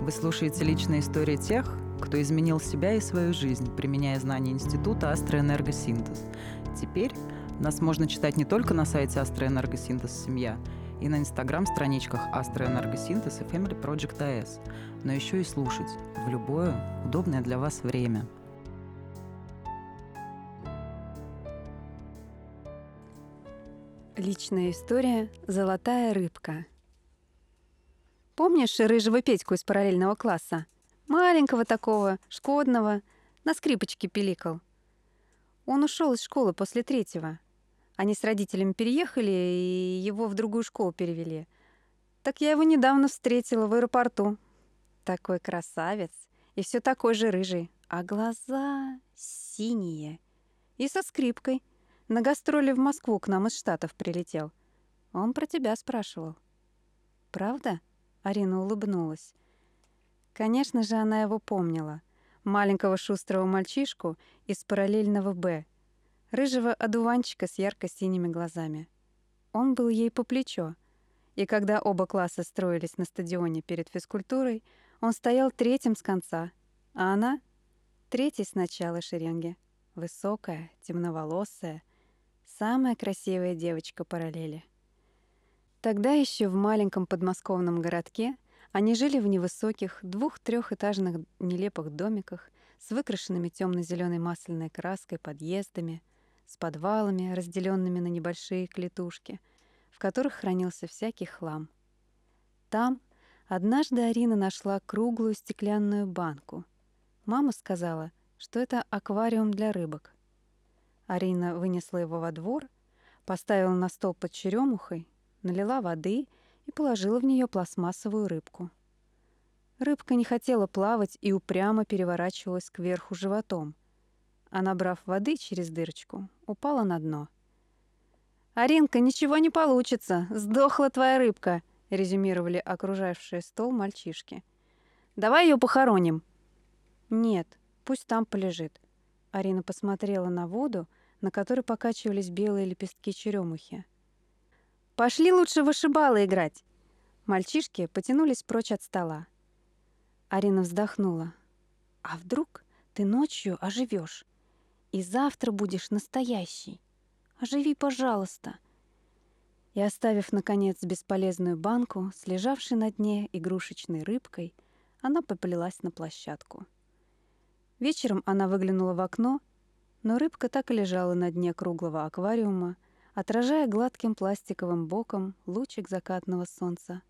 Вы слушаете личные истории тех, кто изменил себя и свою жизнь, применяя знания Института Астроэнергосинтез. Теперь нас можно читать не только на сайте Астроэнергосинтез «Семья», и на инстаграм-страничках Астроэнергосинтез и Family Project AS, но еще и слушать в любое удобное для вас время. Личная история «Золотая рыбка». Помнишь рыжего Петьку из параллельного класса? Маленького такого, шкодного, на скрипочке пиликал. Он ушел из школы после третьего. Они с родителями переехали и его в другую школу перевели. Так я его недавно встретила в аэропорту. Такой красавец и все такой же рыжий, а глаза синие. И со скрипкой. На гастроли в Москву к нам из Штатов прилетел. Он про тебя спрашивал. Правда? Арина улыбнулась. Конечно же, она его помнила. Маленького шустрого мальчишку из параллельного «Б», рыжего одуванчика с ярко-синими глазами. Он был ей по плечо, и когда оба класса строились на стадионе перед физкультурой, он стоял третьим с конца, а она — третий с начала шеренги. Высокая, темноволосая, самая красивая девочка параллели. Тогда еще в маленьком подмосковном городке они жили в невысоких двух-трехэтажных нелепых домиках с выкрашенными темно-зеленой масляной краской подъездами, с подвалами, разделенными на небольшие клетушки, в которых хранился всякий хлам. Там однажды Арина нашла круглую стеклянную банку. Мама сказала, что это аквариум для рыбок. Арина вынесла его во двор, поставила на стол под черемухой налила воды и положила в нее пластмассовую рыбку. Рыбка не хотела плавать и упрямо переворачивалась кверху животом, а, набрав воды через дырочку, упала на дно. «Аринка, ничего не получится! Сдохла твоя рыбка!» — резюмировали окружавшие стол мальчишки. «Давай ее похороним!» «Нет, пусть там полежит». Арина посмотрела на воду, на которой покачивались белые лепестки черемухи. Пошли лучше вышибалы играть. Мальчишки потянулись прочь от стола. Арина вздохнула. А вдруг ты ночью оживешь и завтра будешь настоящий? Оживи, пожалуйста. И оставив наконец бесполезную банку с лежавшей на дне игрушечной рыбкой, она поплелась на площадку. Вечером она выглянула в окно, но рыбка так и лежала на дне круглого аквариума, отражая гладким пластиковым боком лучик закатного солнца,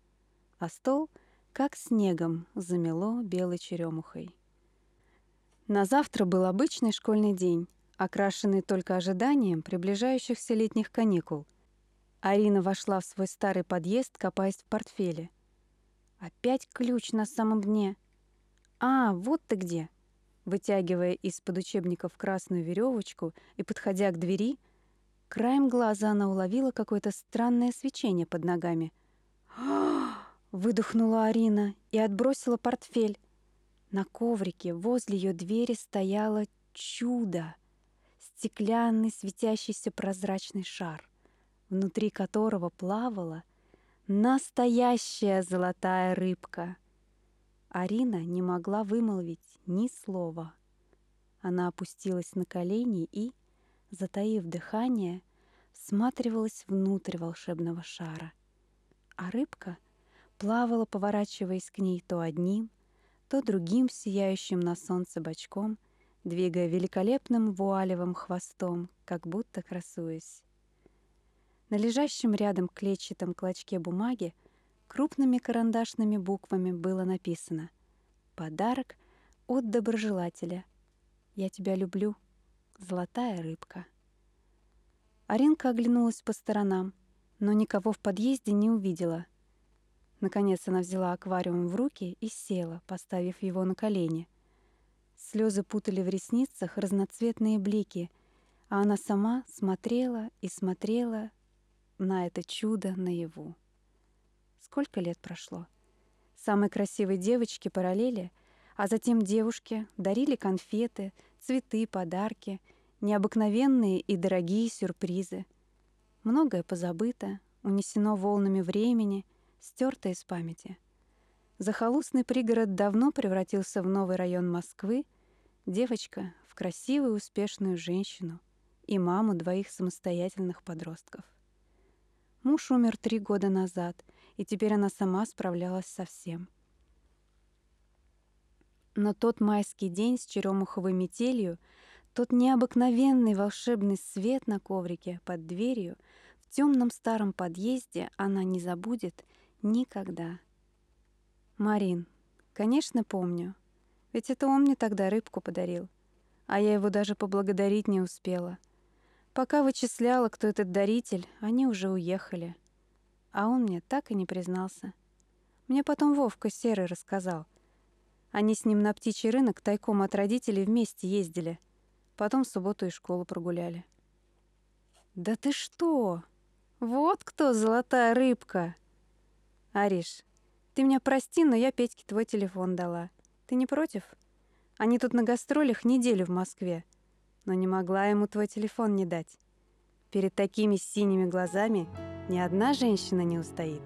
а стол, как снегом, замело белой черемухой. На завтра был обычный школьный день, окрашенный только ожиданием приближающихся летних каникул. Арина вошла в свой старый подъезд, копаясь в портфеле. Опять ключ на самом дне. А, вот ты где. Вытягивая из-под учебников красную веревочку и подходя к двери, Краем глаза она уловила какое-то странное свечение под ногами. Выдохнула Арина и отбросила портфель. На коврике возле ее двери стояло чудо. Стеклянный светящийся прозрачный шар, внутри которого плавала настоящая золотая рыбка. Арина не могла вымолвить ни слова. Она опустилась на колени и, затаив дыхание, всматривалась внутрь волшебного шара. А рыбка плавала, поворачиваясь к ней то одним, то другим сияющим на солнце бочком, двигая великолепным вуалевым хвостом, как будто красуясь. На лежащем рядом клетчатом клочке бумаги крупными карандашными буквами было написано «Подарок от доброжелателя. Я тебя люблю. Золотая рыбка». Аринка оглянулась по сторонам, но никого в подъезде не увидела. Наконец она взяла аквариум в руки и села, поставив его на колени. Слезы путали в ресницах разноцветные блики, а она сама смотрела и смотрела на это чудо наяву. Сколько лет прошло? Самой красивой девочке параллели, а затем девушке дарили конфеты, цветы, подарки — необыкновенные и дорогие сюрпризы. Многое позабыто, унесено волнами времени, стерто из памяти. Захолустный пригород давно превратился в новый район Москвы, девочка — в красивую, успешную женщину и маму двоих самостоятельных подростков. Муж умер три года назад, и теперь она сама справлялась со всем. Но тот майский день с черемуховой метелью, тот необыкновенный волшебный свет на коврике под дверью в темном старом подъезде она не забудет никогда. Марин, конечно, помню. Ведь это он мне тогда рыбку подарил. А я его даже поблагодарить не успела. Пока вычисляла, кто этот даритель, они уже уехали. А он мне так и не признался. Мне потом Вовка Серый рассказал. Они с ним на птичий рынок тайком от родителей вместе ездили. Потом в субботу и школу прогуляли. «Да ты что? Вот кто золотая рыбка!» «Ариш, ты меня прости, но я Петьке твой телефон дала. Ты не против? Они тут на гастролях неделю в Москве но не могла ему твой телефон не дать. Перед такими синими глазами ни одна женщина не устоит.